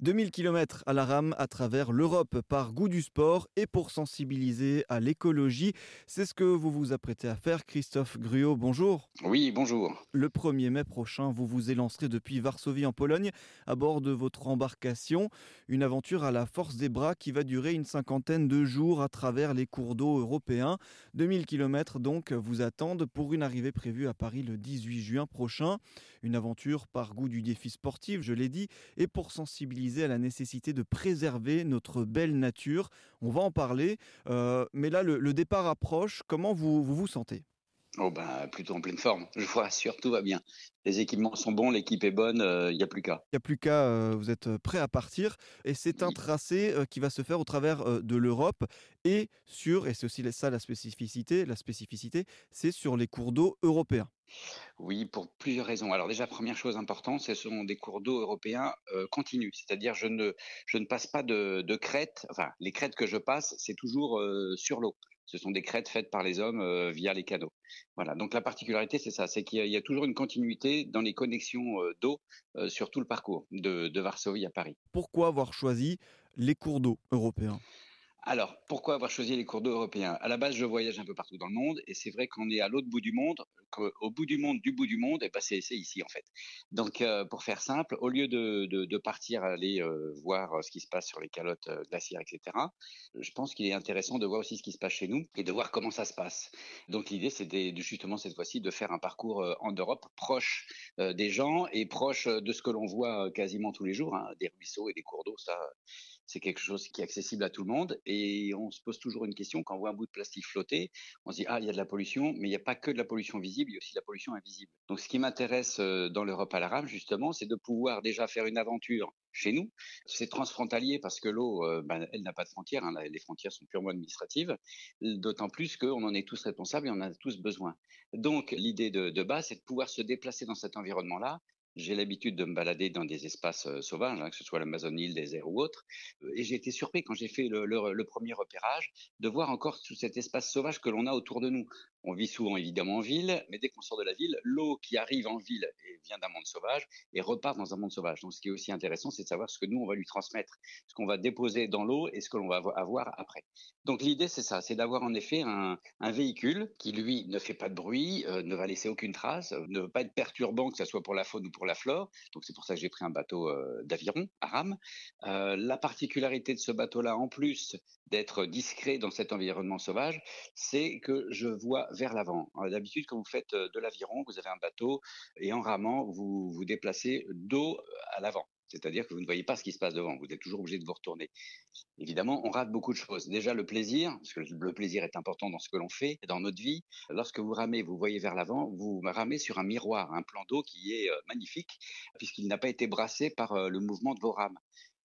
2000 km à la rame à travers l'Europe par goût du sport et pour sensibiliser à l'écologie. C'est ce que vous vous apprêtez à faire, Christophe Gruot. Bonjour. Oui, bonjour. Le 1er mai prochain, vous vous élancerez depuis Varsovie en Pologne à bord de votre embarcation. Une aventure à la force des bras qui va durer une cinquantaine de jours à travers les cours d'eau européens. 2000 km donc vous attendent pour une arrivée prévue à Paris le 18 juin prochain. Une aventure par goût du défi sportif, je l'ai dit, et pour sensibiliser à la nécessité de préserver notre belle nature. On va en parler, euh, mais là, le, départ approche. Comment vous vous, sentez? Oh ben, plutôt en pleine forme, je vous rassure, tout va bien. Les équipements sont bons, l'équipe est bonne, il euh, n'y a plus qu'à. Il n'y a plus qu'à, euh, vous êtes prêt à partir. Et c'est un tracé qui va se faire au travers de l'Europe et sur, et c'est aussi ça la spécificité, la spécificité, c'est sur les cours d'eau européens. Oui, pour plusieurs raisons. Alors déjà, première chose importante, ce sont des cours d'eau européens euh, continus, c'est-à-dire je ne, je ne passe pas de, de crêtes, enfin les crêtes que je passe, c'est toujours euh, sur l'eau. Ce sont des crêtes faites par les hommes euh, via les canaux. Voilà, donc la particularité, c'est ça, c'est qu'il y, a toujours une continuité dans les connexions d'eau sur tout le parcours de Varsovie à Paris. Pourquoi avoir choisi les cours d'eau européens? Alors, pourquoi avoir choisi les cours d'eau européens? À la base, je voyage un peu partout dans le monde, et c'est vrai qu'on est à l'autre bout du monde, qu'au bout du monde, du bout du monde, et eh ben c'est ici en fait. Donc, euh, pour faire simple, au lieu de, de, partir aller euh, voir euh, ce qui se passe sur les calottes glaciaires, etc., je pense qu'il est intéressant de voir aussi ce qui se passe chez nous et de voir comment ça se passe. Donc, l'idée, c'était justement cette fois-ci de faire un parcours en Europe proche des gens et proche de ce que l'on voit quasiment tous les jours, hein, des ruisseaux et des cours d'eau. Ça, c'est quelque chose qui est accessible à tout le monde. On se pose toujours une question quand on voit un bout de plastique flotter, on se dit ah il y a de la pollution, mais il n'y a pas que de la pollution visible, il y a aussi de la pollution invisible. Donc ce qui m'intéresse euh, dans l'Europe à la rame justement, c'est de pouvoir déjà faire une aventure chez nous. C'est transfrontalier parce que l'eau, euh, ben, elle n'a pas de frontières. Hein, les frontières sont purement administratives. D'autant plus qu'on en est tous responsables et on en a tous besoin. Donc l'idée de base, c'est de pouvoir se déplacer dans cet environnement-là j'ai l'habitude de me balader dans des espaces sauvages, hein, que ce soit l'Amazonie, le désert ou autre, et j'ai été surpris quand j'ai fait le, le, premier repérage de voir encore tout cet espace sauvage que l'on a autour de nous. On vit souvent évidemment en ville, mais dès qu'on sort de la ville, l'eau qui arrive en ville vient d'un monde sauvage et repart dans un monde sauvage. Donc ce qui est aussi intéressant, c'est de savoir ce que nous, on va lui transmettre, ce qu'on va déposer dans l'eau et ce que l'on va avoir après. Donc l'idée, c'est ça, c'est d'avoir en effet un, véhicule qui, lui, ne fait pas de bruit, euh, ne va laisser aucune trace, ne veut pas être perturbant, que ce soit pour la faune ou pour la flore. Donc c'est pour ça que j'ai pris un bateau euh, d'aviron à rame. Euh, la particularité de ce bateau-là, en plus d'être discret dans cet environnement sauvage, c'est que je vois vers l'avant. D'habitude, quand vous faites euh, de l'aviron, vous avez un bateau et en ramant, vous vous déplacez dos à l'avant. C'est-à-dire que vous ne voyez pas ce qui se passe devant. Vous êtes toujours obligé de vous retourner. Évidemment, on rate beaucoup de choses. Déjà, le plaisir, parce que le plaisir est important dans ce que l'on fait, dans notre vie. Lorsque vous ramez, vous voyez vers l'avant, vous ramez sur un miroir, un plan d'eau qui est euh, magnifique, puisqu'il n'a pas été brassé par euh, le mouvement de vos rames.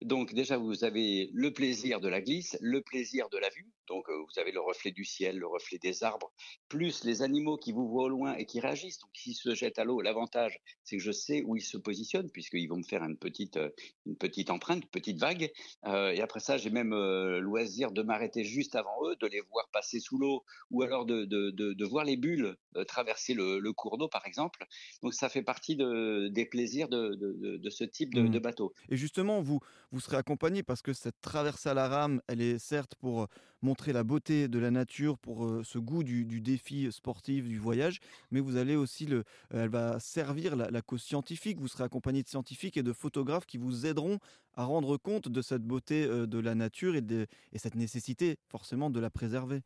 Donc déjà, vous avez le plaisir de la glisse, le plaisir de la vue. Donc euh, vous avez le reflet du ciel, le reflet des arbres, plus les animaux qui vous voient au loin et qui réagissent. Donc s'ils se jettent à l'eau, l'avantage, c'est que je sais où ils se positionnent, puisqu'ils vont me faire une petite, euh, une petite empreinte, une petite vague. Euh, et après ça, j'ai même le loisir de m'arrêter juste avant eux, de les voir passer sous l'eau, ou alors de, de, de, de voir les bulles traverser le, le cours d'eau, par exemple. Donc ça fait partie de, des plaisirs de, de ce type de, mmh. bateau. Et justement, vous vous serez accompagné parce que cette traversée à la rame, elle est certes pour montrer la beauté de la nature, pour ce goût du, défi sportif, du voyage, mais vous allez aussi le, elle va servir la, cause scientifique. Vous serez accompagné de scientifiques et de photographes qui vous aideront à rendre compte de cette beauté de la nature et, de, et cette nécessité forcément de la préserver.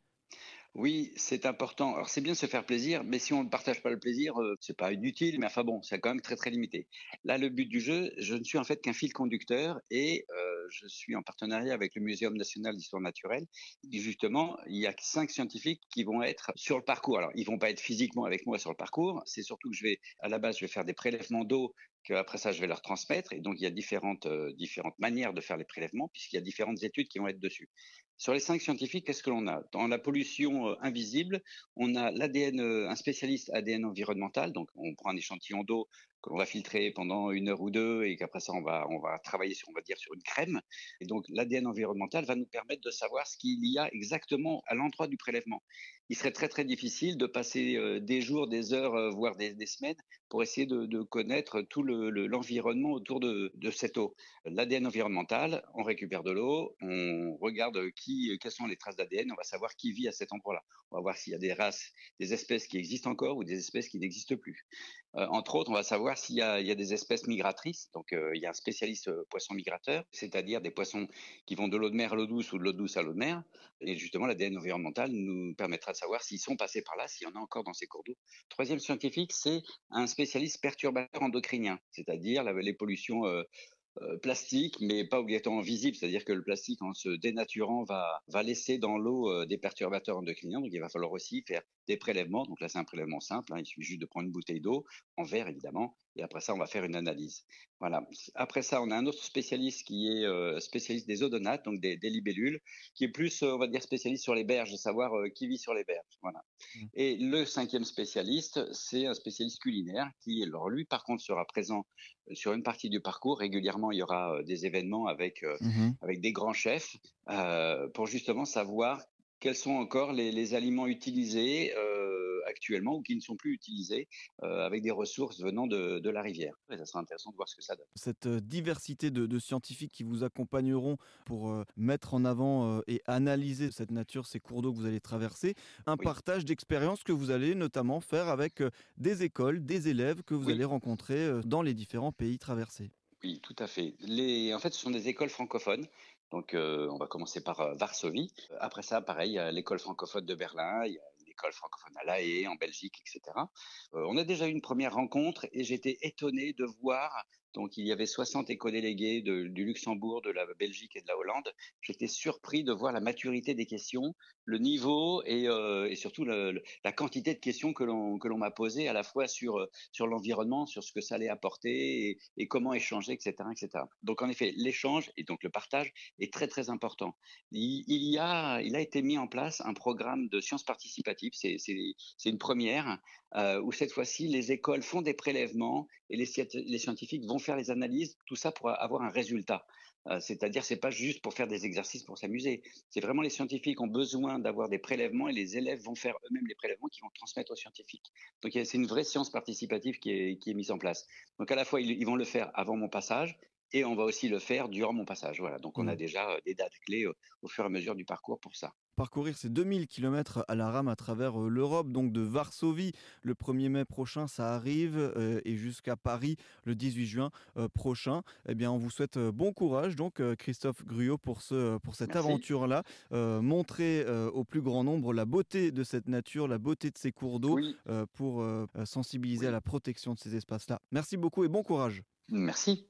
Oui, c'est important. Alors c'est bien de se faire plaisir, mais si on ne partage pas le plaisir, euh, c'est pas inutile. Mais enfin bon, c'est quand même très très limité. Là, le but du jeu, je ne suis en fait qu'un fil conducteur et euh, je suis en partenariat avec le Muséum national d'histoire naturelle. Justement, il y a cinq scientifiques qui vont être sur le parcours. Alors ils vont pas être physiquement avec moi sur le parcours. C'est surtout que je vais, à la base, je vais faire des prélèvements d'eau qu'après ça, je vais leur transmettre. Et donc, il y a différentes, euh, différentes manières de faire les prélèvements, puisqu'il y a différentes études qui vont être dessus. Sur les cinq scientifiques, qu'est-ce que l'on a? Dans la pollution euh, invisible, on a l'ADN, euh, un spécialiste ADN environnemental, donc on prend un échantillon d'eau qu'on va filtrer pendant une heure ou deux et qu'après ça on va on va travailler sur on va dire sur une crème et donc l'ADN environnemental va nous permettre de savoir ce qu'il y a exactement à l'endroit du prélèvement. Il serait très très difficile de passer des jours, des heures, voire des, des, semaines pour essayer de, de connaître tout le l'environnement autour de, cette eau. L'ADN environnemental, on récupère de l'eau, on regarde qui, quelles sont les traces d'ADN, on va savoir qui vit à cet endroit-là. On va voir s'il y a des races, des espèces qui existent encore ou des espèces qui n'existent plus. Euh, entre autres, on va savoir s'il y, a des espèces migratrices. Donc, euh, il y a un spécialiste euh, poisson migrateur, c'est-à-dire des poissons qui vont de l'eau de mer à l'eau douce ou de l'eau douce à l'eau de mer. Et justement, l'ADN environnemental nous permettra de savoir s'ils sont passés par là, s'il y en a encore dans ces cours d'eau. Troisième scientifique, c'est un spécialiste perturbateur endocrinien, c'est-à-dire les pollutions plastique, mais pas obligatoirement visible, c'est-à-dire que le plastique, en se dénaturant, va, va laisser dans l'eau euh, des perturbateurs endocriniens. Donc, il va falloir aussi faire des prélèvements. Donc là, c'est un prélèvement simple. Hein. il suffit juste de prendre une bouteille d'eau, en verre évidemment, et après ça, on va faire une analyse. Voilà. Après ça, on a un autre spécialiste qui est euh, spécialiste des odonates, donc des, libellules, qui est plus, on va dire, spécialiste sur les berges, de savoir qui vit sur les berges. Voilà. Mmh. Et le cinquième spécialiste, c'est un spécialiste culinaire qui, alors lui, par contre, sera présent sur une partie du parcours régulièrement il y aura des événements avec, mmh avec des grands chefs pour justement savoir quels sont encore les, aliments utilisés actuellement ou qui ne sont plus utilisés avec des ressources venant de, la rivière. Et ça sera intéressant de voir ce que ça donne. Cette diversité de, scientifiques qui vous accompagneront pour mettre en avant et analyser cette nature, ces cours d'eau que vous allez traverser, un partage d'expériences que vous allez notamment faire avec des écoles, des élèves que vous allez rencontrer dans les différents pays traversés. Oui, tout à fait. Les, en fait, ce sont des écoles francophones. Donc, euh, on va commencer par euh, Varsovie. Après ça, pareil, l'école francophone de Berlin, il y a l'école francophone à La Haye, en Belgique, etc. Euh, on a déjà eu une première rencontre et j'étais étonné de voir donc il y avait 60 éco-délégués du Luxembourg, de la Belgique et de la Hollande. J'étais surpris de voir la maturité des questions, le niveau et, euh, surtout la quantité de questions que l'on que l'on m'a posées à la fois sur sur l'environnement, sur ce que ça allait apporter et, comment échanger, etc., etc. Donc en effet, l'échange et donc le partage est très très important. Il, y a il a été mis en place un programme de sciences participatives. C'est c'est une première euh, où cette fois-ci les écoles font des prélèvements et les, les scientifiques vont faire les analyses, tout ça pour avoir un résultat. Euh, c'est-à-dire, c'est pas juste pour faire des exercices pour s'amuser. C'est vraiment les scientifiques ont besoin d'avoir des prélèvements et les élèves vont faire eux-mêmes les prélèvements qui vont transmettre aux scientifiques. Donc, c'est une vraie science participative qui est, qui est mise en place. Donc, à la fois, ils, vont le faire avant mon passage et on va aussi le faire durant mon passage. Voilà. Donc, on a mmh. déjà euh, des dates clés euh, au fur et à mesure du parcours pour ça parcourir ces 2000 km à la rame à travers euh, l'Europe, donc de Varsovie le 1er mai prochain, ça arrive, euh, et jusqu'à Paris le 18 juin euh, prochain. Eh bien, on vous souhaite bon courage, donc Christophe Gruot, pour, ce, pour cette aventure-là. montrer au plus grand nombre la beauté de cette nature, la beauté de ces cours d'eau, pour sensibiliser à la protection de ces espaces-là. Merci beaucoup et bon courage. Merci.